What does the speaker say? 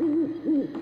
Mm-hmm.